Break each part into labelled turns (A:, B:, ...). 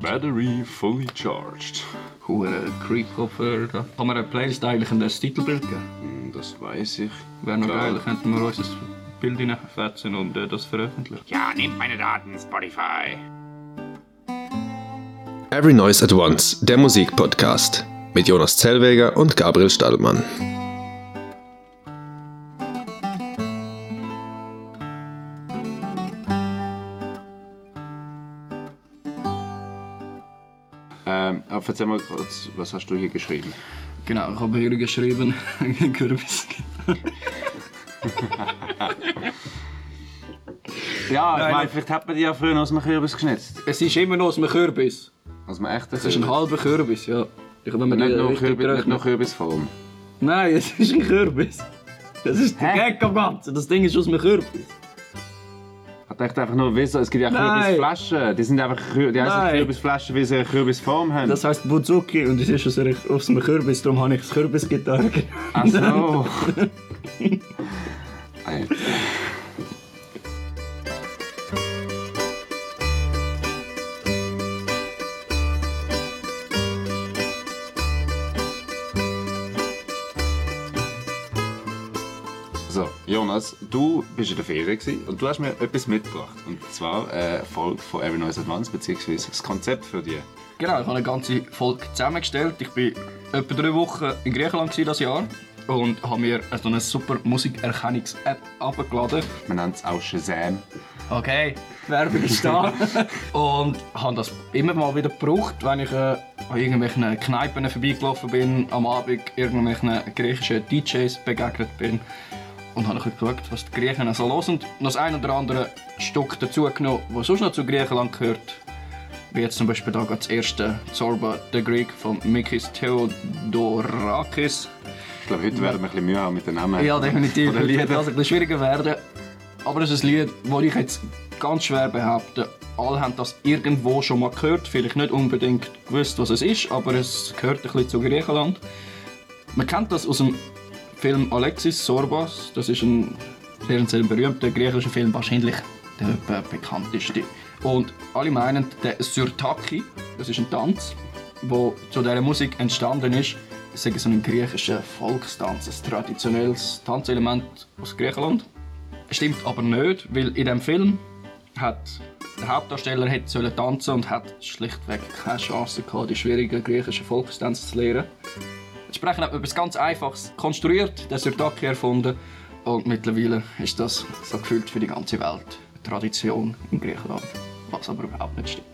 A: Battery fully charged.
B: Hure Creep-Kopfhörer da. Kann man eine Playlist eigentlich ein Titelbild geben?
A: Das weiß ich.
B: Wäre noch geil, könnten wir unser Bild reinfetzen und äh, das veröffentlichen.
C: Ja, nehmt meine Daten, Spotify.
D: Every Noise at Once, der Musikpodcast. Mit Jonas Zellweger und Gabriel Stallmann.
A: Erzähl mal kurz, was hast du hier geschrieben?
B: Genau, ich habe hier geschrieben, Kürbis.
A: Ja, ich
B: Nein,
A: meine, vielleicht hat man die ja früher aus dem Kürbis geschnitzt.
B: Es ist immer noch aus einem Kürbis.
A: Aus dem echten
B: Es ist ein halber Kürbis, ja. Ich habe mir
A: Nicht nur, Kürbis, nicht nur Kürbisform.
B: Nein, es ist ein Kürbis. Das ist der? Gag am Ganzen. Das Ding ist aus einem Kürbis.
A: Ich dachte einfach nur, wieso? Es gibt ja
B: Nein.
A: Kürbisflaschen. Die sind einfach die heißen. Kürbisflaschen, weil sie eine Kürbisform haben.
B: Das heisst Buzuki und es ist aus, einer, aus einem Kürbis, darum habe ich das Kürbisgitarre
A: Ach so. Alter. Jonas, du bist in der Ferien gewesen und du hast mir etwas mitgebracht. Und zwar eine Folge von Every Noise Advance, beziehungsweise das Konzept für die.
B: Genau, ich habe eine ganze Folge zusammengestellt. Ich war etwa drei Wochen in Griechenland dieses Jahr und habe mir so eine super Musikerkennungs-App abgeladen.
A: Man nennt es auch Shazam.
B: Okay, Werbung ist da. und habe das immer mal wieder gebraucht, wenn ich äh, an irgendwelchen Kneipen vorbeigelaufen bin, am Abend irgendwelchen griechischen DJs begegnet bin. Und habe ein geschaut, was die Griechen so hören. Und noch das ein oder andere Stück dazu genommen, das sonst noch zu Griechenland gehört. Wie jetzt zum Beispiel da das erste Zorba the Greek von Mikis Theodorakis.
A: Ich glaube, heute werden wir ein bisschen Mühe haben mit den Namen.
B: Ja, definitiv. Das wird also ein bisschen schwieriger werden. Aber es ist ein Lied, das ich jetzt ganz schwer behaupte. Alle haben das irgendwo schon mal gehört. Vielleicht nicht unbedingt gewusst, was es ist, aber es gehört ein bisschen zu Griechenland. Man kennt das aus dem Film Alexis Sorbas. Das ist ein sehr, sehr berühmter griechischer Film, wahrscheinlich der bekannteste. Und alle meinen, der Syrtaki, das ist ein Tanz, der zu dieser Musik entstanden ist. Es ist so ein griechischer Volkstanz, ein traditionelles Tanzelement aus Griechenland. Stimmt aber nicht, weil in dem Film hat der Hauptdarsteller hätte sollen tanzen und hat schlichtweg keine Chance gehabt, die schwierigen griechischen Volkstänze zu lernen. Entsprechend hat man etwas ganz Einfaches konstruiert, den Syrtaki erfunden und mittlerweile ist das so gefühlt für die ganze Welt eine Tradition in Griechenland, was aber überhaupt nicht stimmt.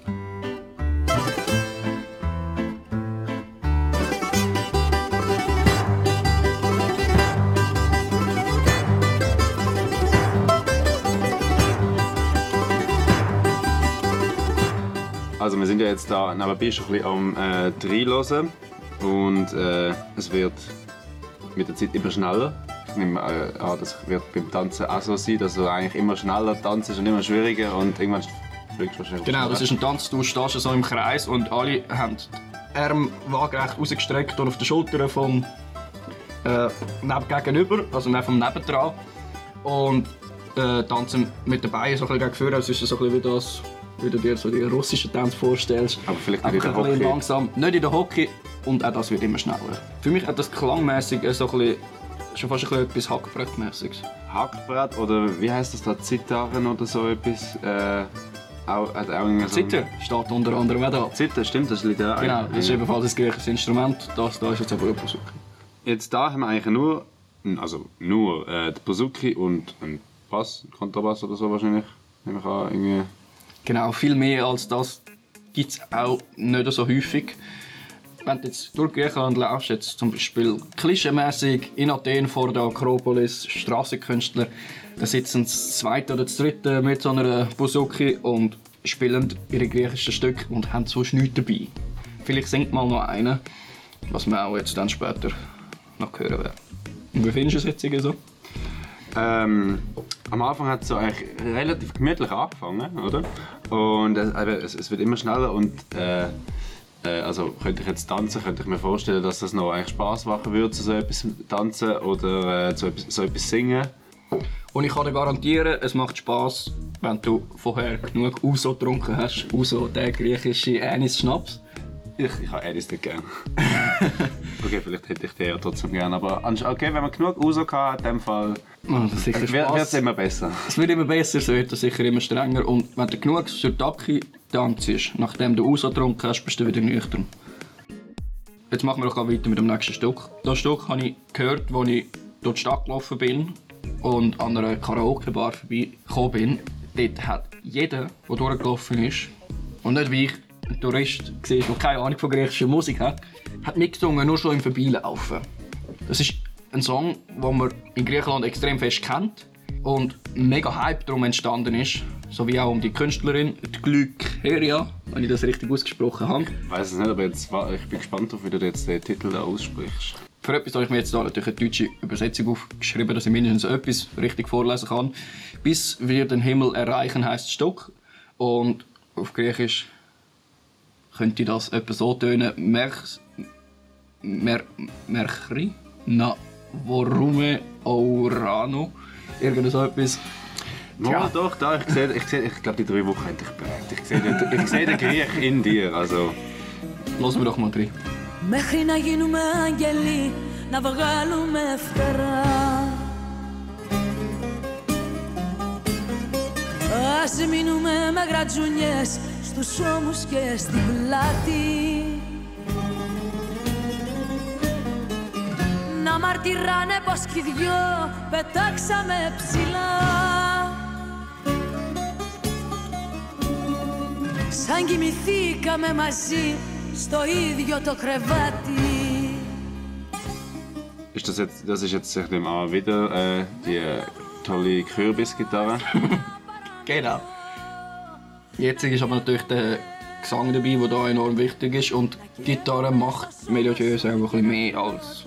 A: Also wir sind ja jetzt da schon ein bisschen am äh, Reinhören und äh, es wird mit der Zeit immer schneller. Ich nehme äh, an, das wird beim Tanzen auch so sein, dass du eigentlich immer schneller tanzt und immer schwieriger und irgendwann fliegst du wahrscheinlich
B: Genau, das ist ein Tanz, du stehst so im Kreis und alle haben die Arme waagerecht rausgestreckt und auf den Schultern vom äh, gegenüber, also neben vom nebendran. Und äh, tanzen mit den Beinen so ein bisschen gegen vorne. Es ist so ein bisschen wie das, wie du dir so die russischen Tänze vorstellst.
A: Aber vielleicht nicht in der Hockey.
B: langsam, nicht in der Hockey und auch das wird immer schneller. Für mich hat das klangmäßig so ein bisschen, schon fast ein bisschen etwas Hackbrettmäßiges.
A: Hackbrett oder wie heißt das da, Zitarren oder so etwas? Äh, auch, hat auch irgendwie so
B: Zitter steht unter anderem auch da.
A: Zither, stimmt, das liegt ja
B: Genau, das ist ebenfalls ein griechisches Instrument. Das da ist jetzt aber ein Buzuki.
A: Jetzt da haben wir eigentlich nur, also nur äh, die Bouzouki und ein Bass, Kontrabass oder so wahrscheinlich. Nehme ich an, irgendwie.
B: Genau, viel mehr als das gibt es auch nicht so häufig. Wenn du jetzt durch Griechenland laufst, jetzt zum Beispiel klischeemäßig in Athen vor der Akropolis, Strassenkünstler, da sitzen das zweite oder das dritte mit so einer Bouzouki und spielen ihre griechischen Stücke und haben sonst nichts dabei. Vielleicht singt mal noch einer, was wir auch jetzt dann später noch hören werden. Wie findest du es jetzt so?
A: Ähm, am Anfang hat es so eigentlich relativ gemütlich angefangen, oder? Und es, es, es wird immer schneller und äh, äh, also könnte ich jetzt tanzen, könnte ich mir vorstellen, dass das noch eigentlich Spaß machen würde, so etwas tanzen oder äh, so, etwas, so etwas singen.
B: Und ich kann dir garantieren, es macht Spass, wenn du vorher genug Uso getrunken hast. Uso, der griechische Anis-Schnaps.
A: Ich, ich habe Alice nicht gern. okay, vielleicht hätte ich den ja trotzdem gern, aber okay, wenn man genug Uso hat, in dem Fall
B: Oh, das sicher
A: wird es immer besser.
B: Es wird immer besser, es wird sicher immer strenger. Und wenn du genug Sirtaki tanzt, nachdem du Uso getrunken hast, bist du wieder nüchtern. Jetzt machen wir auch weiter mit dem nächsten Stück. Das Stück habe ich gehört, als ich durch die Stadt gelaufen bin und an einer Karaoke-Bar vorbeigekommen bin. Dort hat jeder, der durchgelaufen ist, und nicht wie ich, ein Tourist war, der keine Ahnung von griechischer Musik hat, hat mitgesungen, nur schon im Vorbeilaufen. Das ist ein Song, den man in Griechenland extrem fest kennt und mega Hype darum entstanden ist. So wie auch um die Künstlerin, die Glykeria, wenn ich das richtig ausgesprochen habe.
A: Ich weiß es nicht, aber jetzt, ich bin gespannt, ob du jetzt den Titel da aussprichst.
B: Für etwas habe ich mir jetzt da natürlich eine deutsche Übersetzung aufgeschrieben, dass ich mindestens etwas richtig vorlesen kann. Bis wir den Himmel erreichen heißt das Stück. Und auf Griechisch könnte das etwa so tönen: Merch, mer, Merchri, na, vorume, orano. Irgend so etwas.
A: Ja, doch, da, ich sehe, ich, sehe, ich glaube, die drei Wochen haben dich geprägt. Ich sehe, den, ich sehe den Griech in dir, also...
B: Lassen wir doch mal drin.
E: Μέχρι να γίνουμε άγγελοι να βγάλουμε φτερά Ας μείνουμε με γρατζουνιές στους ώμους και στην πλάτη Να μαρτυράνε πως κι οι δυο πετάξαμε ψηλά Σαν κοιμηθήκαμε μαζί στο ίδιο το κρεβάτι
A: Ist das jetzt, das ist jetzt, ich nehme an, wieder äh, die äh, tolle Kürbisgitarre;
B: Genau. Jetzt ist aber natürlich der Gesang dabei, der da enorm wichtig ist. Und die Gitarre macht melodiös einfach ein mehr als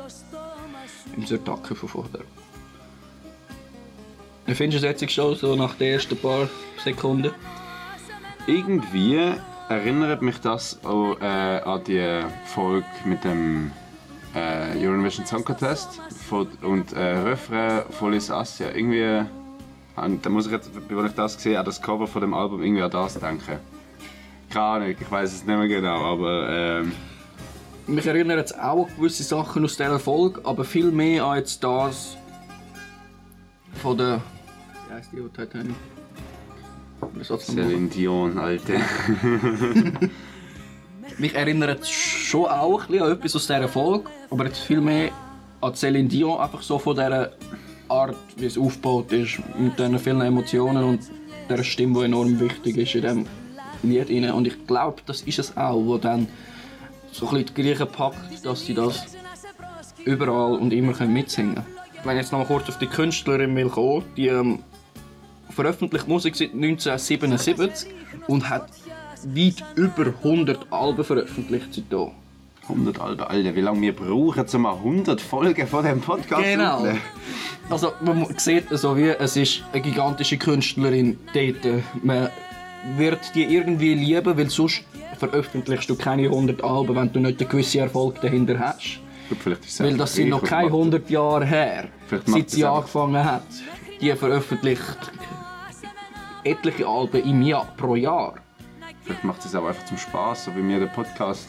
B: im Sirtaki von vorher. Wie findest du es jetzt schon, so nach den ersten paar Sekunden?
A: Irgendwie erinnert mich das auch, äh, an die Folge mit dem äh, Eurovision Song Contest und äh, Refrain von Lis Asia. Irgendwie, an, da muss ich jetzt, wenn ich das sehe, an das Cover von dem Album irgendwie an das denken. Keine Ahnung, ich weiß es nicht mehr genau, aber ähm,
B: Mich erinnern jetzt auch an gewisse Sachen aus dieser Folge, aber viel mehr an jetzt das von der... Wie heisst die von Titanic?
A: Celine Dion, Alte.
B: Mich erinnert es schon auch ein bisschen an etwas aus dieser Folge, aber jetzt viel mehr an Céline Dion, einfach so von dieser Art, wie es aufgebaut ist, mit diesen vielen Emotionen und der Stimme, die enorm wichtig ist in diesem Lied. Und ich glaube, das ist es auch, wo dann so ein bisschen die Griechen packt, dass sie das überall und immer mitsingen können. Wenn ich jetzt noch mal kurz auf die Künstlerin will kommen, die ähm, veröffentlicht Musik seit 1977 und hat weit über 100 Alben veröffentlicht seitdem.
A: 100 Alben, Alter, wie lange wir brauchen, um mal 100 Folgen von dem Podcast
B: Genau.
A: aufzunehmen?
B: Also man sieht so wie, es ist eine gigantische Künstlerin dort. Man wird die irgendwie lieben, weil sonst veröffentlichst du keine 100 Alben, wenn du nicht einen gewissen Erfolg dahinter hast. Weil das sind noch keine
A: was macht-
B: 100 Jahre her, seit sie angefangen hat. Die veröffentlicht etliche Alben im Jahr, pro Jahr.
A: Vielleicht macht es aber einfach zum Spaß, so wie mir der Podcast.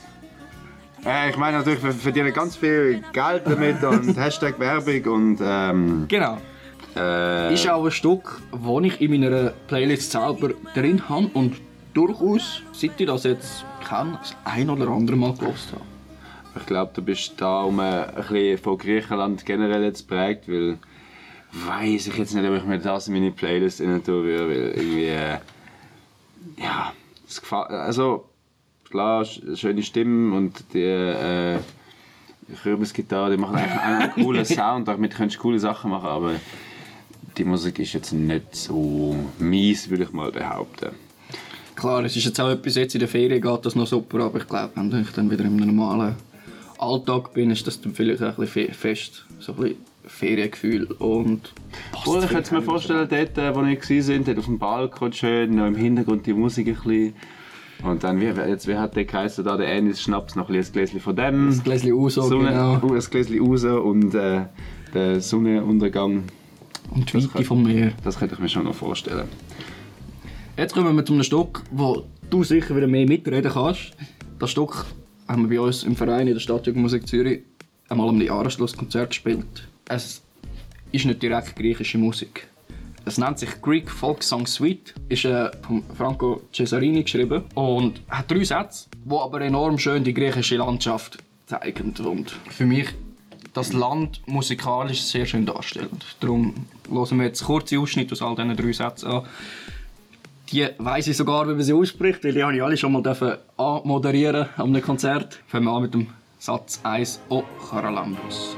A: Äh, ich meine natürlich, wir verdienen ganz viel Geld damit und Hashtag Werbung und ähm,
B: Genau.
A: äh,
B: Ist auch ein Stück, das ich in meiner Playlist selber drin habe und durchaus, seit ich das jetzt kenne, das ein oder andere Mal gelost habe.
A: ich glaube, du bist da um ein bisschen von Griechenland generell jetzt prägt, weil weiß ich jetzt nicht, ob ich mir das in meine Playlist rein tun würde, weil irgendwie äh, ja, es gefällt, also klar, sch- schöne Stimmen und die äh, Kürbisgitarre, die machen eigentlich einen coolen Sound, damit könntest du coole Sachen machen, aber die Musik ist jetzt nicht so mies, würde ich mal behaupten.
B: Klar, es ist jetzt auch etwas, jetzt in der Ferien geht das noch super, aber ich glaube, wenn ich dann wieder im normalen Alltag bin, ist das dann vielleicht auch ein bisschen fe- fest, so ein bisschen Feriengefühl und
A: Oder ich könnte mir vorstellen, dort, äh, wo ich war, dort auf dem Balkon schön, noch im Hintergrund die Musik ein bisschen. Und dann, wie, jetzt, wie hat der geheißen, da der Anis Schnaps, noch ein Gläschen von dem.
B: Das Gläschen Uso,
A: Sonne,
B: genau.
A: uh, ein Gläschen raus und äh, der Sonnenuntergang
B: Und die
A: Das
B: Weite vom Meer.
A: Das könnte ich mir schon noch vorstellen.
B: Jetzt kommen wir zu einem Stück, wo du sicher wieder mehr mitreden kannst. Das Stück haben wir bei uns im Verein in der Stadtjugendmusik Zürich einmal am Jahresschlusskonzert gespielt. Es ist nicht direkt griechische Musik. Es nennt sich Greek Folk Song Suite, ist äh, von Franco Cesarini geschrieben und hat drei Sätze, die aber enorm schön die griechische Landschaft zeigen. Und für mich das Land musikalisch sehr schön darstellen. Darum hören wir jetzt kurze Ausschnitte aus all diesen drei Sätzen an. Die weiss ich sogar, wie man sie ausspricht, weil die habe ich alle schon mal anmoderieren an einem Konzert. Fangen wir an mit dem Satz 1 O Charalambos.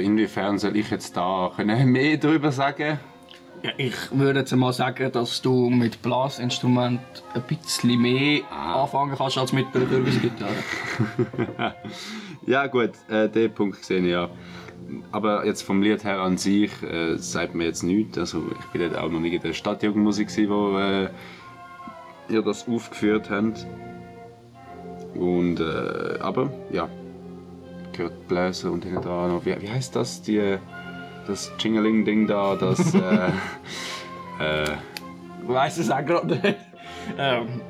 A: Aber inwiefern soll ich jetzt da können mehr darüber sagen?
B: Ja, ich würde jetzt mal sagen, dass du mit Blasinstrument ein bisschen mehr anfangen kannst als mit der Kürbisgitarre.
A: Ja gut, äh, den Punkt sehe ich ja. Aber jetzt vom Lied her an sich äh, sagt mir jetzt nichts. Also ich bin dort auch noch nicht in der Stadtjugendmusik, gewesen, wo äh, ihr das aufgeführt habt. Und äh, aber ja, gehört Bläser und hinten dran noch. Wie, wie heißt das? Die, das Jingling-Ding da, das. äh, äh,
B: Ich weiss es auch gerade nicht. Ähm,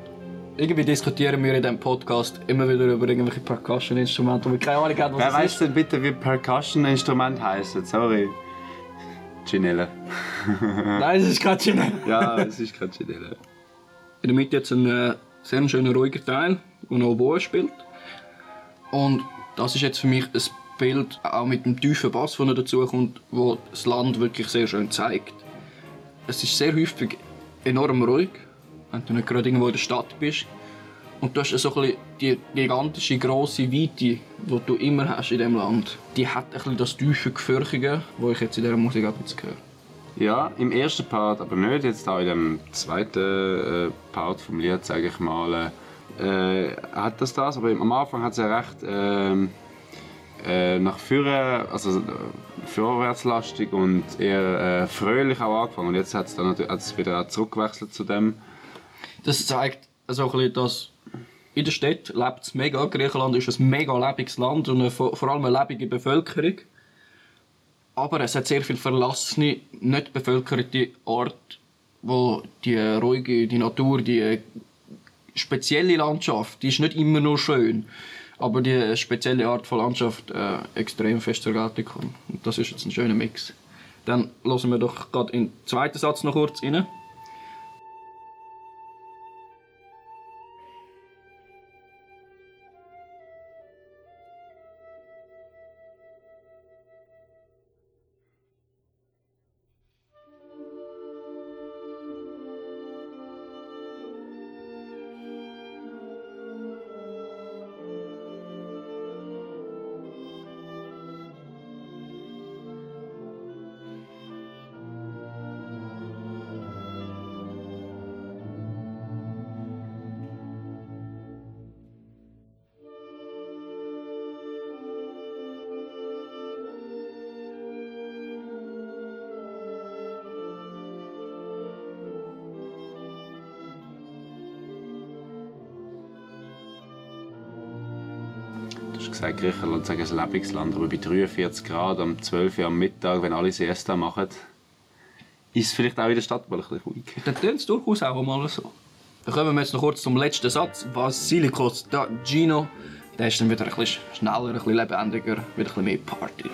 B: irgendwie diskutieren wir in diesem Podcast immer wieder über irgendwelche Percussion-Instrumente, wo wir keine Ahnung haben, was
A: wer
B: es
A: weiß
B: ist.
A: denn bitte, wie Percussion-Instrument heißt? Sorry. Ginelle.
B: Nein, es ist kein Genie.
A: Ja, es ist kein Ginelle.
B: In der Mitte jetzt ein äh, sehr schöner, ruhiger Teil, der noch Oboe spielt. Und das ist jetzt für mich ein Bild, auch mit dem tiefen Bass, der dazu kommt, wo das Land wirklich sehr schön zeigt. Es ist sehr häufig enorm ruhig, wenn du nicht gerade irgendwo in der Stadt bist. Und du hast so ein die gigantische, grosse Weite, die du immer hast in diesem Land. Die hat ein das tiefe Gefürchige, das ich jetzt in dieser Musik auch jetzt höre.
A: Ja, im ersten Part, aber nicht jetzt da in dem zweiten äh, Part vom Lied, sage ich mal, äh, hat das das. Aber am Anfang hat es ja recht ähm, äh, nach vorne, also äh, vorwärtslastig und eher äh, fröhlich auch angefangen. Und jetzt hat es dann natürlich wieder zurückgewechselt zu dem.
B: Das zeigt so ein bisschen, dass in der Stadt lebt es mega. Griechenland ist ein mega lebendiges Land und eine, vor allem eine lebende Bevölkerung. Aber es hat sehr viel verlassene, nicht bevölkerte Ort, wo die ruhige, die Natur, die spezielle Landschaft, die ist nicht immer nur schön, aber die spezielle Art von Landschaft äh, extrem fest zur Geltung kommt. Und das ist jetzt ein schöner Mix. Dann lassen wir doch gerade den zweiten Satz noch kurz rein.
A: Hast gesagt, Griechenland sei ein Lebensland, aber bei 43 Grad am 12 Uhr am Mittag, wenn alle Siesta machen, ist es vielleicht auch in der Stadt mal ein bisschen ruhig.
B: Dann tönt es durchaus auch mal so. Dann kommen wir jetzt noch kurz zum letzten Satz. Basilikos da Gino. Der ist dann wieder ein bisschen schneller, ein bisschen lebendiger, wieder ein bisschen mehr Party.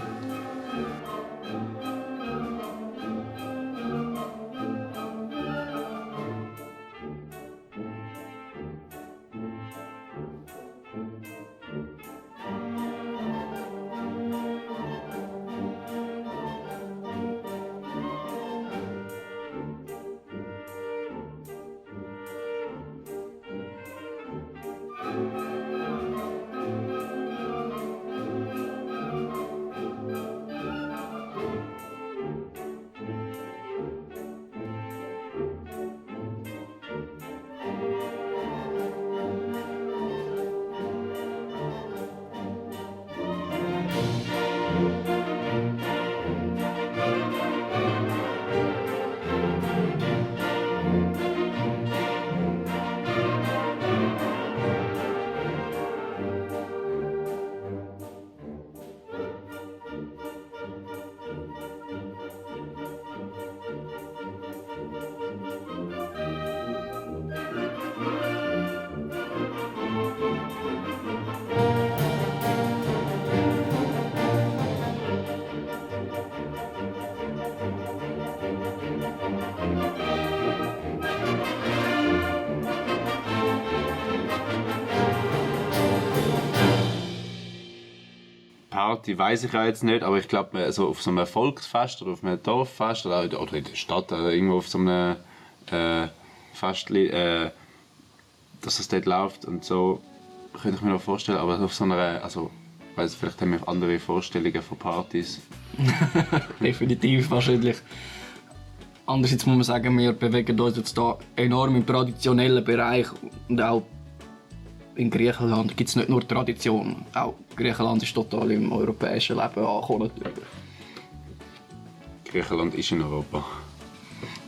A: Party weiß ich ja jetzt nicht, aber ich glaube, so auf so einem Volksfest oder auf einem Dorffest oder, oder in der Stadt oder irgendwo auf so einem äh, Festli, äh, dass das dort läuft und so, könnte ich mir noch vorstellen, aber auf so einer, also, weiß vielleicht haben wir andere Vorstellungen von Partys.
B: Definitiv wahrscheinlich. Andererseits muss man sagen, wir bewegen uns jetzt da enorm im traditionellen Bereich und auch in Griechenland gibt es nicht nur Tradition, auch Griechenland ist total im europäischen Leben angekommen. natürlich.
A: Griechenland ist in Europa.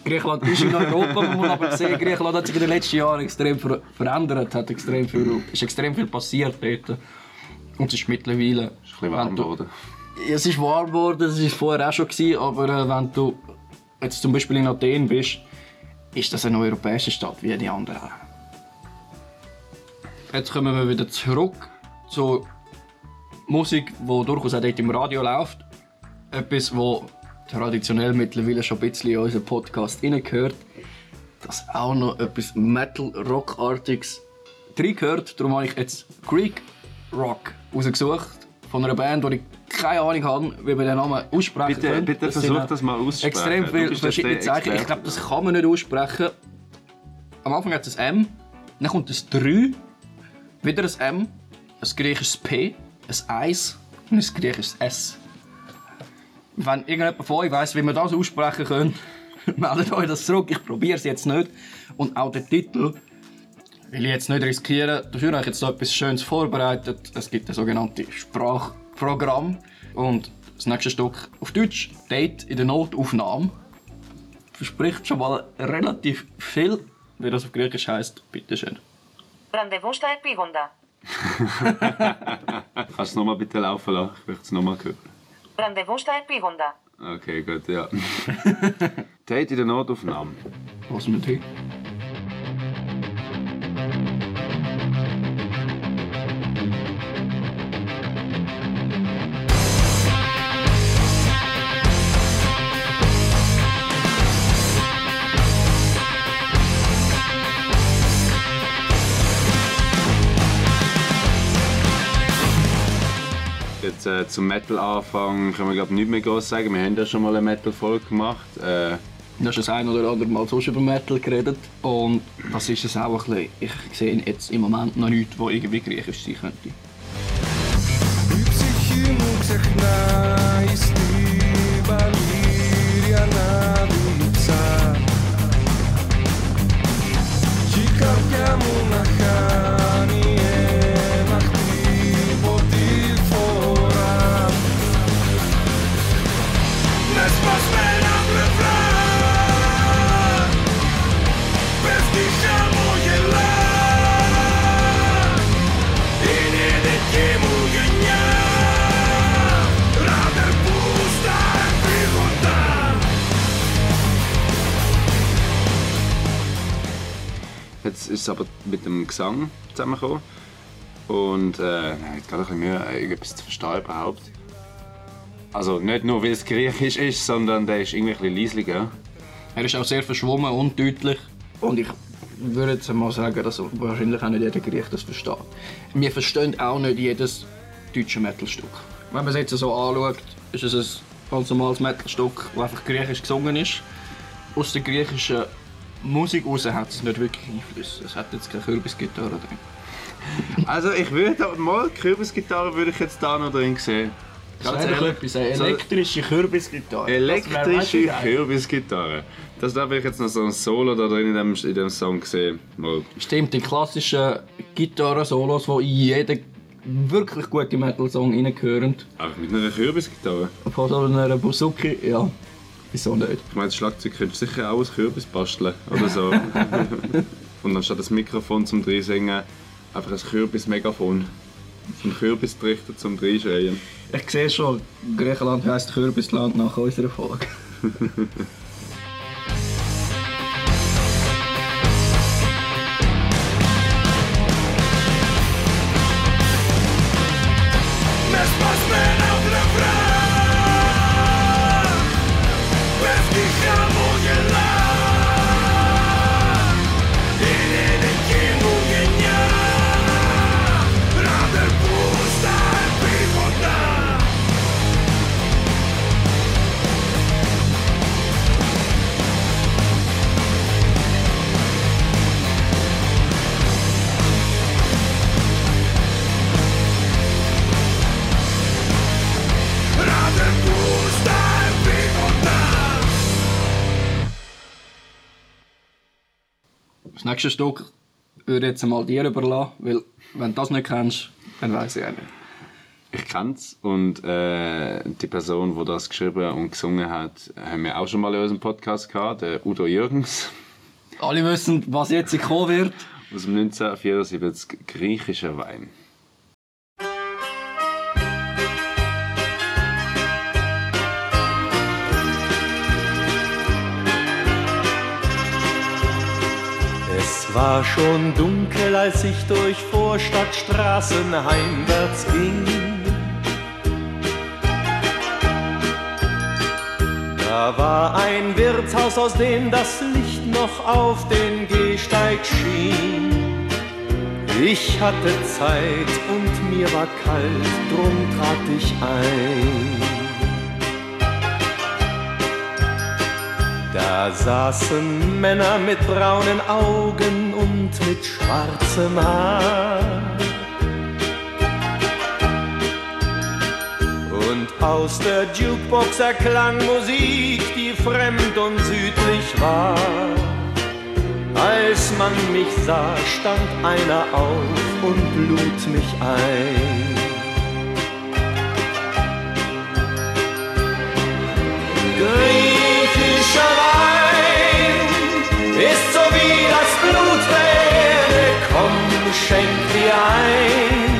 B: Griechenland ist in Europa, man muss aber sehen, Griechenland hat sich in den letzten Jahren extrem ver verändert, hat extrem viel, ist extrem viel passiert dort. Und es ist mittlerweile...
A: Ist ein bisschen warm geworden.
B: Es ist warm geworden, das war vorher auch schon, gewesen, aber äh, wenn du jetzt zum Beispiel in Athen bist, ist das eine europäische Stadt wie die anderen. Jetzt kommen wir wieder zurück zur Musik, die durchaus auch dort im Radio läuft. Etwas, wo traditionell mittlerweile schon ein bisschen in unseren Podcast reingehört. Dass auch noch etwas Metal-Rock-artiges reingehört. Darum habe ich jetzt Greek Rock rausgesucht. Von einer Band, die ich keine Ahnung habe, wie man den Namen aussprechen
A: Bitte,
B: kann.
A: bitte versuch das mal aussprechen.
B: Extrem viele verschiedene Zeichen. Ich glaube, das kann man nicht aussprechen. Am Anfang hat es ein M, dann kommt ein 3, wieder ein M, ein griechisches P, ein 1 und ein griechisches S. Wenn irgendjemand von euch weiss, wie man das aussprechen kann, meldet euch das zurück. Ich probiere es jetzt nicht. Und auch den Titel will ich jetzt nicht riskieren. Dafür habe ich jetzt etwas Schönes vorbereitet. Es gibt ein sogenanntes Sprachprogramm. Und das nächste Stück auf Deutsch, Date in der Notaufnahme, verspricht schon mal relativ viel. Wie das auf Griechisch heisst, bitteschön.
F: Rendezvous steigt Biwanda.
A: Kannst du nochmal bitte laufen lassen? Ich möchte es nochmal hören.
F: Rendezvous steigt Biwanda.
A: Okay, gut, ja. Tät in der Notaufnahme.
B: Was mit
A: dir? Äh, zum Metal-Anfang können wir glaube nicht mehr groß sagen. Wir haben ja schon mal eine Metal-Folge gemacht. Äh,
B: Du hast das ein oder andere Mal sonst über Metal geredet. Und das ist es auch ein bisschen. Ich sehe jetzt im Moment noch nichts, was irgendwie griechisch sein könnte.
A: Jetzt ist es aber mit dem Gesang zusammengekommen. Und äh, ich habe jetzt gerade ein bisschen Mühe, irgendetwas zu verstehen überhaupt. Also nicht nur, weil es griechisch ist, sondern der ist irgendwie ein bisschen leislicher.
B: Er ist auch sehr verschwommen und deutlich. Und ich würde jetzt mal sagen, dass wahrscheinlich auch nicht jeder Griech das versteht. Wir verstehen auch nicht jedes deutsche Metalstück. Wenn man es jetzt so anschaut, ist es ein ganz normales Metalstück, das einfach griechisch gesungen ist. Aus der griechischen Musik raus hat es nicht wirklich Einfluss. Es hat jetzt keine Kürbisgitarre drin.
A: Also ich würde mal Kürbisgitarre würde ich jetzt da noch drin sehen. Ganz ehrlich,
B: elektrische Kürbisgitarre.
A: elektrische Kürbisgitarre. Das da will ich jetzt noch so ein Solo da drin in dem, in dem Song sehen. Mal.
B: Stimmt, die klassischen Gitarren-Solos, die in jeden wirklich guten Metal-Song reingehören.
A: Einfach mit einer Kürbisgitarre.
B: Von so einer Buzuki, ja. Wieso nicht?
A: Ich meine, das Schlagzeug könntest du sicher auch aus Kürbis basteln oder so. Und anstatt das Mikrofon zum Dreisingen einfach ein Kürbis-Megafon. Ein Kürbistrichter zum Dreischreien.
B: Ich sehe schon, Griechenland heisst Kürbisland nach unserer Folge. nächste Stück würde ich jetzt mal dir überlassen, weil wenn du das nicht kennst, dann weiß ich auch nicht.
A: Ich kenn's und äh, die Person, die das geschrieben und gesungen hat, haben wir auch schon mal in unserem Podcast gehabt, der Udo Jürgens
B: Alle wissen, was jetzt kommen wird.
A: aus dem 1974 griechischer Wein.
G: War schon dunkel, als ich durch Vorstadtstraßen heimwärts ging. Da war ein Wirtshaus, aus dem das Licht noch auf den Gehsteig schien. Ich hatte Zeit und mir war kalt, drum trat ich ein. Da saßen Männer mit braunen Augen und mit schwarzem Haar. Und aus der Jukebox erklang Musik, die fremd und südlich war. Als man mich sah, stand einer auf und lud mich ein. Wie das Blut der Erde, komm, schenk dir ein.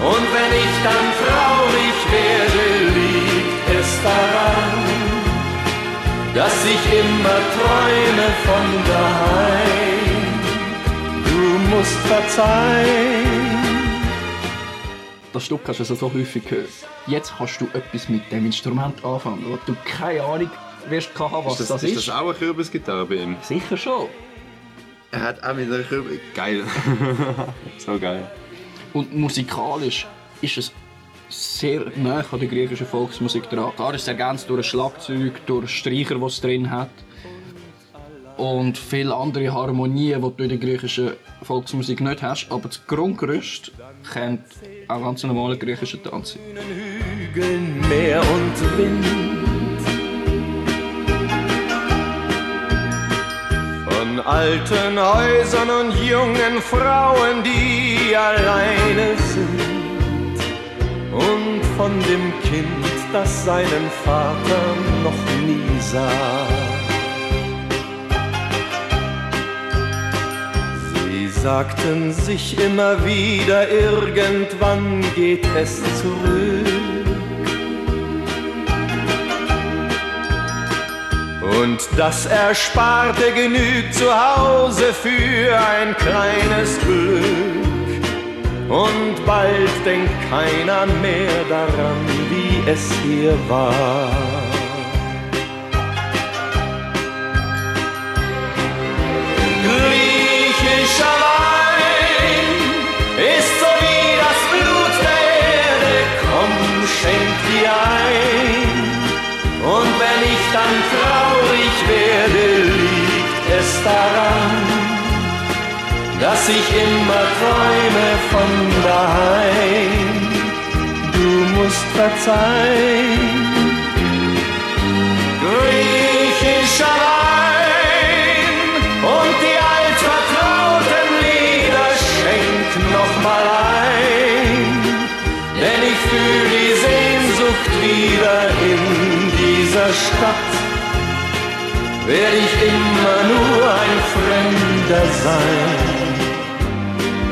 G: Und wenn ich dann traurig werde, liegt es daran, dass ich immer träume von daheim. Du musst verzeihen.
B: Das Stück hast du also so häufig gehört. Jetzt kannst du etwas mit dem Instrument anfangen, wo du keine Ahnung wirst haben, was
A: Ist das,
B: das,
A: ist
B: ist.
A: das auch eine Kürbisgitarre bei ihm?
B: Sicher schon.
A: Er hat auch mit einer Kürbis... Geil. so geil.
B: Und musikalisch ist es sehr nah an der griechischen Volksmusik dran. Klar ist es ergänzt durch ein Schlagzeug, durch Streicher, die es drin hat. Und viele andere Harmonien, die du in der griechischen Volksmusik nicht hast. Aber das Grundgerüst kennt auch ganz normale griechische Tanz.
G: Hügeln, Meer und Wind. Von alten Häusern und jungen Frauen, die alleine sind. Und von dem Kind, das seinen Vater noch nie sah. Sie sagten sich immer wieder, irgendwann geht es zurück. Und das Ersparte genügt zu Hause für ein kleines Glück. Und bald denkt keiner mehr daran, wie es hier war. Daran, dass ich immer träume von daheim. Du musst verzeihen. Griechischer Wein und die altvertrauten Lieder schenk noch mal ein, denn ich fühl die Sehnsucht wieder in dieser Stadt. Werde ich immer nur ein Fremder sein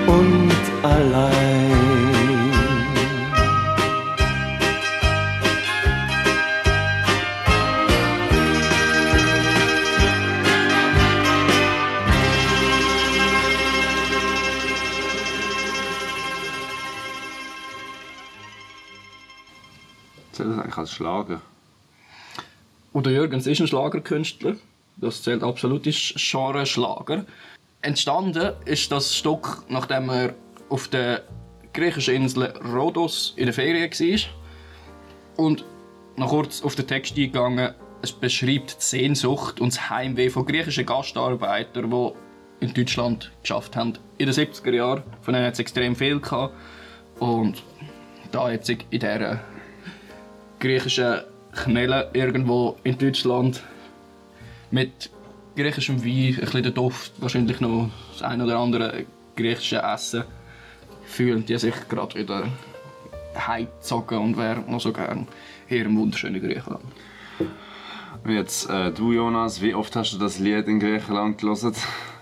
G: und allein.
A: Zählt das eigentlich als Schlager?
B: Udo Jürgens ist ein Schlagerkünstler. Das zählt absolut ins Genre Schlager. Entstanden ist das Stück, nachdem er auf der griechischen Insel Rhodos in der Ferien war. Und noch kurz auf den Text eingegangen. Es beschreibt die Sehnsucht und das Heimweh von griechischen Gastarbeitern, die in Deutschland geschafft haben. In den 70er Jahren. Von denen hat es extrem viel gehabt. Und da jetzt in dieser griechischen Knelle irgendwo in Deutschland mit griechischem Wein, ein bisschen der Duft, wahrscheinlich noch das ein oder andere griechische Essen, fühlen die sich gerade wieder heimgezogen und wären noch so gern hier im wunderschönen Griechenland.
A: Jetzt äh, du Jonas, wie oft hast du das Lied in Griechenland gelesen?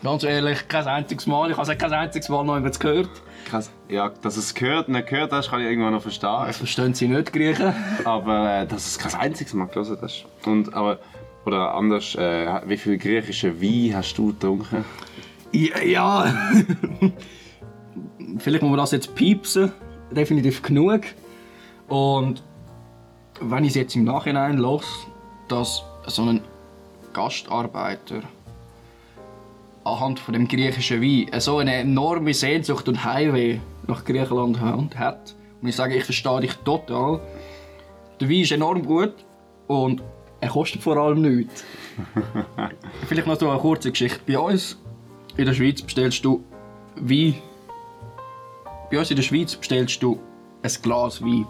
B: Ganz ehrlich, kein einziges Mal. Ich habe es kein einziges Mal noch jemand gehört.
A: Krass. Ja, dass es gehört, nicht gehört hast, kann ich irgendwann noch verstehen.
B: Das verstehen sie nicht, Griechen.
A: Aber äh, dass es kein einziges Mal gelesen hast. Und, aber, oder anders, äh, wie viel griechische Wein hast du getrunken?
B: Ja, ja. vielleicht muss man das jetzt piepsen. Definitiv genug. Und wenn ich es jetzt im Nachhinein los, dass so ein Gastarbeiter anhand von dem griechischen Wein so eine enorme Sehnsucht und Heimweh nach Griechenland hat. Und ich sage, ich verstehe dich total. Der Wein ist enorm gut und er kostet vor allem nichts. Vielleicht noch so eine kurze Geschichte. Bei uns in der Schweiz bestellst du Wein. Bei uns in der Schweiz bestellst du ein Glas Wein.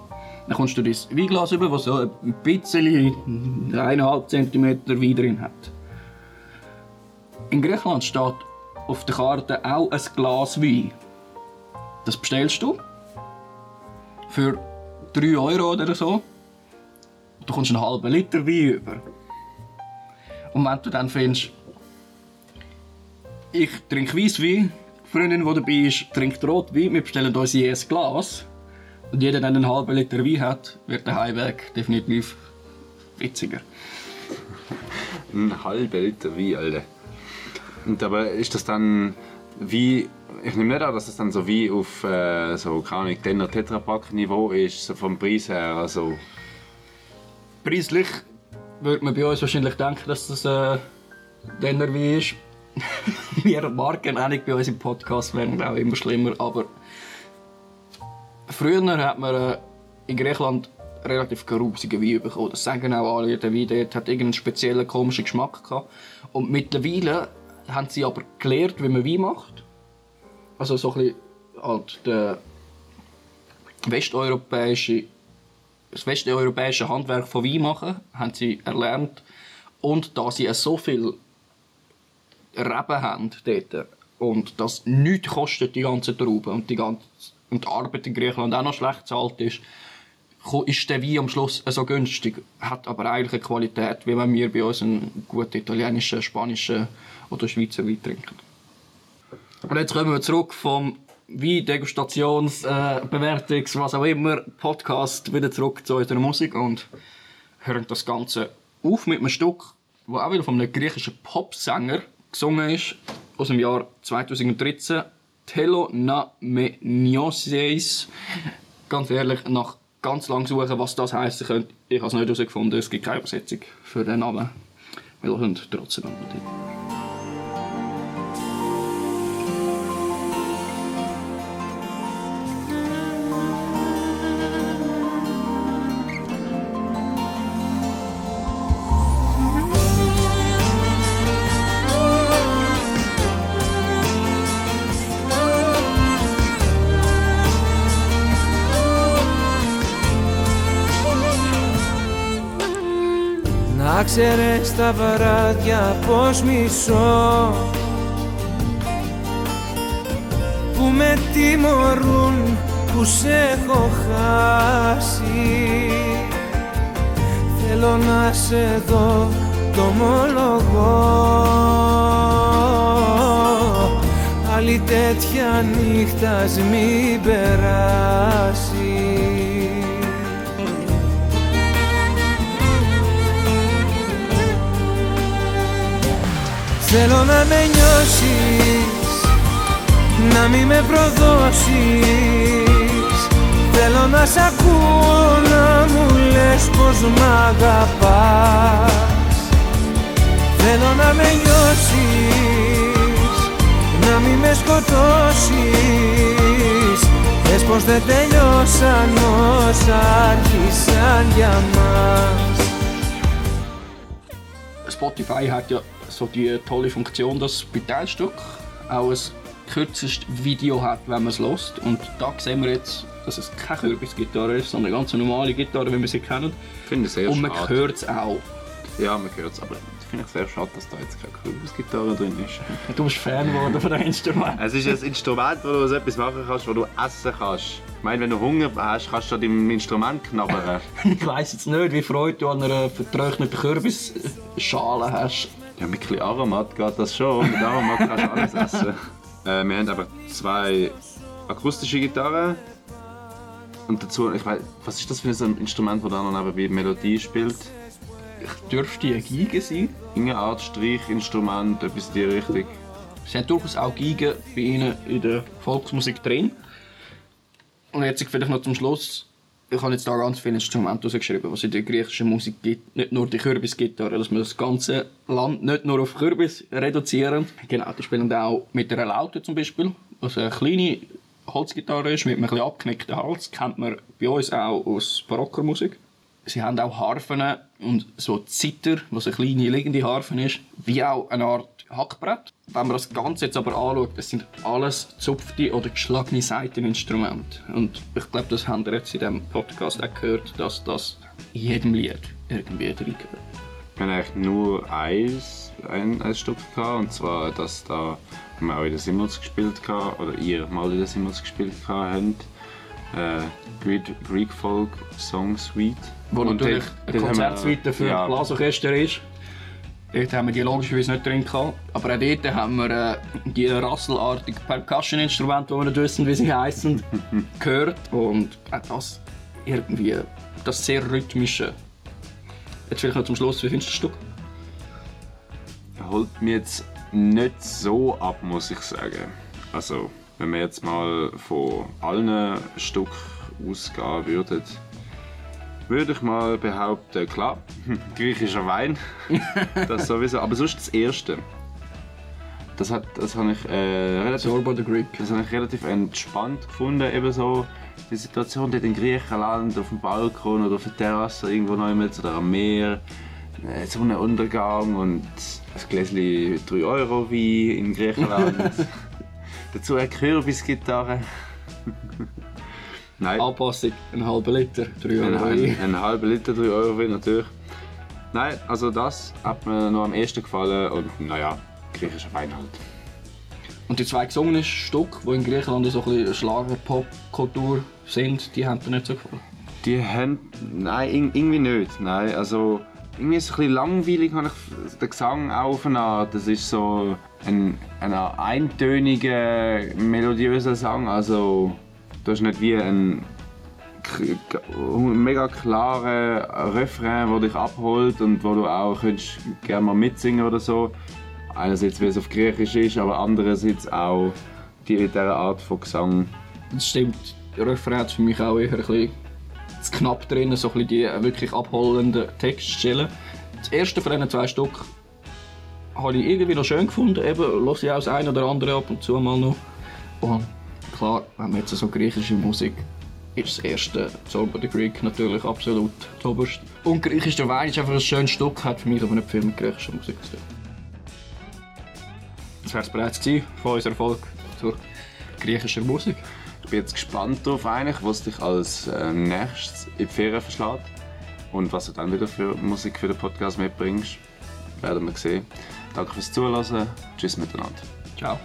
B: Dann kommst du das Weinglas über, das so ein bisschen, eineinhalb Zentimeter Wein drin hat. In Griechenland steht auf der Karte auch ein Glas Wein. Das bestellst du für 3 Euro oder so. Du kommst einen halben Liter Wein über. Und wenn du dann findest, ich trinke Weisswein, die Freundin, die dabei ist, trinkt Rotwein, wir bestellen uns je ein Glas und jeder dann einen halben Liter Wein hat, wird der Heimweg definitiv witziger.
A: Ein halber Liter Wein, Alter. Und aber ist das dann wie. Ich nehme nicht an, dass das dann so wie auf äh, so, keine Ahnung, Tetrapack Niveau ist, so vom Preis her. Also,
B: Preislich würde man bei uns wahrscheinlich denken, dass das äh, Denner Wein ist. Wir Markennennung bei uns im Podcast werden auch immer schlimmer, aber früher hat man äh, in Griechenland relativ grusigen Wein bekommen. Das sagen auch alle, der Wein dort hat irgendeinen speziellen komischen Geschmack gehabt. Und mittlerweile haben sie aber gelernt, wie man Wein macht. Also so ein bisschen halt der westeuropäische das westeuropäische Handwerk von Wein machen, haben sie erlernt. Und da sie so viel Reben haben dort und das nichts kostet, die ganze Traube und die, ganze, und die Arbeit in Griechenland auch noch schlecht zahlt ist, ist der Wein am Schluss so günstig, hat aber eigentlich eine Qualität, wie wenn wir bei uns einen guten italienischen, spanischen oder Schweizer Wein trinken. Und jetzt kommen wir zurück vom Wein, Degustations-, äh, Bewertungs-, was auch immer, Podcast wieder zurück zu unserer Musik und hören das Ganze auf mit einem Stück, das auch wieder von einem griechischen Popsänger gesungen ist, aus dem Jahr 2013. Telo na me Nioses. Ganz ehrlich, nach ganz lang suchen, was das könnte, ich habe es nicht herausgefunden. Es gibt keine Übersetzung für den Namen. Wir hören trotzdem an.
H: Να ξέρεις τα βράδια πως μισώ. Που με τιμωρούν που σε έχω χάσει. Θέλω να σε δω το ομολογώ. Άλλη τέτοια νύχτα ας μην περάσει Θέλω να με νιώσεις Να μη με προδώσεις. Θέλω να σ' ακούω να μου λες πως μ' αγαπάς. Θέλω να με νιώσεις Να μη με σκοτώσεις. Πες πως δεν τελειώσαν όσα άρχισαν για μας.
B: Spotify hat ja so die tolle Funktion, dass bei Teilstück auch ein kürzestes Video hat, wenn man es lost. Und da sehen wir jetzt, dass es keine Kürbisgitarre ist, sondern eine ganz normale Gitarre, wie wir sie kennen.
A: ich finde es sehr
B: Und man hört es auch.
A: Ja, man hört es aber finde ich sehr schade, dass da jetzt keine Kürbisgitarre drin ist.
B: Du bist Fan geworden von dem Instrument.
A: Es ist ein Instrument, wo du so etwas machen kannst, wo du essen kannst. Ich meine, wenn du Hunger hast, kannst du an deinem Instrument knabbern.
B: Ich weiss jetzt nicht, wie Freude du an einer vertrockneten Kürbisschale hast.
A: Ja, mit ein bisschen Aromat geht das schon. Mit Aromat kannst du alles essen. Äh, wir haben aber zwei akustische Gitarren. Und dazu, ich weiß, was ist das für ein Instrument, das da noch nebenbei Melodie spielt?
B: Dürfte eine Geige sein.
A: Irgendeine Art Streichinstrument, etwas in die Richtung.
B: Es sind durchaus auch Geigen bei ihnen in der Volksmusik drin. Und jetzt vielleicht noch zum Schluss. Ich habe jetzt da ganz viele Instrumente rausgeschrieben, was in der griechischen Musik gibt. Nicht nur die Kürbisgitarre, dass wir das ganze Land nicht nur auf Kürbis reduzieren. Genau, die spielen auch mit einer Laute zum Beispiel, was eine kleine Holzgitarre ist mit einem etwas abgeknickten Hals. Kennt man bei uns auch aus barocker Musik. Sie haben auch Harfen und so Zither, was eine kleine liegende Harfe ist, wie auch eine Art Hackbrett. Wenn man das Ganze jetzt aber anschaut, das sind alles zupfte oder geschlagene Saiteninstrumente. Und ich glaube, das haben wir jetzt in diesem Podcast auch gehört, dass das in jedem Lied irgendwie drin gehört.
A: Wir haben eigentlich nur eins, ein, ein Stück gehabt, und zwar das da, haben wir auch in der Simmels gespielt gehabt, oder ihr mal in der Simmels gespielt gehabt habt. Äh, Greek, Folk Song Suite.
B: Wo
A: Und
B: natürlich eine
A: haben
B: Konzertsuite für
A: ja,
B: Blasorchester ist. Dort haben wir die logischerweise nicht drin gehabt. Aber auch dort haben wir äh, die rasselartigen Percussion-Instrumente, die wir nicht wissen, wie sie heißen, gehört. Und auch das irgendwie, das sehr rhythmische. Jetzt vielleicht noch zum Schluss, wie findest du das Stück?
A: holt mich jetzt nicht so ab, muss ich sagen. Also, wenn wir jetzt mal von allen Stück ausgehen würden, würde ich mal behaupten, klar, griechischer Wein, das sowieso, aber sonst das erste. Das, hat, das habe ich, äh, relativ, das habe ich relativ entspannt gefunden, eben so die Situation dort in Griechenland, auf dem Balkon oder auf der Terrasse, irgendwo noch mit oder am Meer, äh, Sonnenuntergang und ein Gläschen 3 Euro Wein in Griechenland. Dazu eine Kürbisgitarre. Nein,
B: Anpassung, ein halber Liter, 3
A: ein,
B: Euro.
A: ein, ein halber Liter 3 Euro natürlich. Nein, also das hat mir noch am ehesten gefallen und naja, griechischer Wein halt.
B: Und die zwei gesungenen Stücke, die in Griechenland so ein bisschen Schlager-Pop-Kultur sind, die haben dir nicht so gefallen.
A: Die haben. Nein, ir- irgendwie nicht. Nein, also. Irgendwie ist es ein bisschen langweilig, habe ich den Gesang auf eine Art. Das ist so ein, ein eintöniger, melodiöser Song. Also, du hast nicht wie ein mega klaren Refrain, der dich abholt und wo du auch könntest gerne mal mitsingen oder so. Einerseits, weil es auf Griechisch ist, aber andererseits auch die, diese Art von Gesang.
B: Das stimmt, der Refrain hat für mich auch eher ein bisschen zu knapp drin, so ein bisschen die wirklich abholenden Textstellen. Das erste von diesen zwei Stück habe ich irgendwie noch schön gefunden, eben höre ich auch das eine oder andere ab und zu mal noch. Und klar, wenn man jetzt so griechische Musik ist das erste Zorba the Greek natürlich absolut das Oberste. Und griechischer Wein ist einfach ein schönes Stück, hat für mich aber nicht viel mit griechischer Musik zu tun. Das wäre es bereits gewesen von unserer Folge zur griechischen Musik.
A: Ich bin jetzt gespannt darauf, eigentlich, was dich als äh, nächstes in die Ferien verschlägt und was du dann wieder für Musik für den Podcast mitbringst. Werden wir sehen. Danke fürs Zuhören. Tschüss miteinander.
B: Ciao.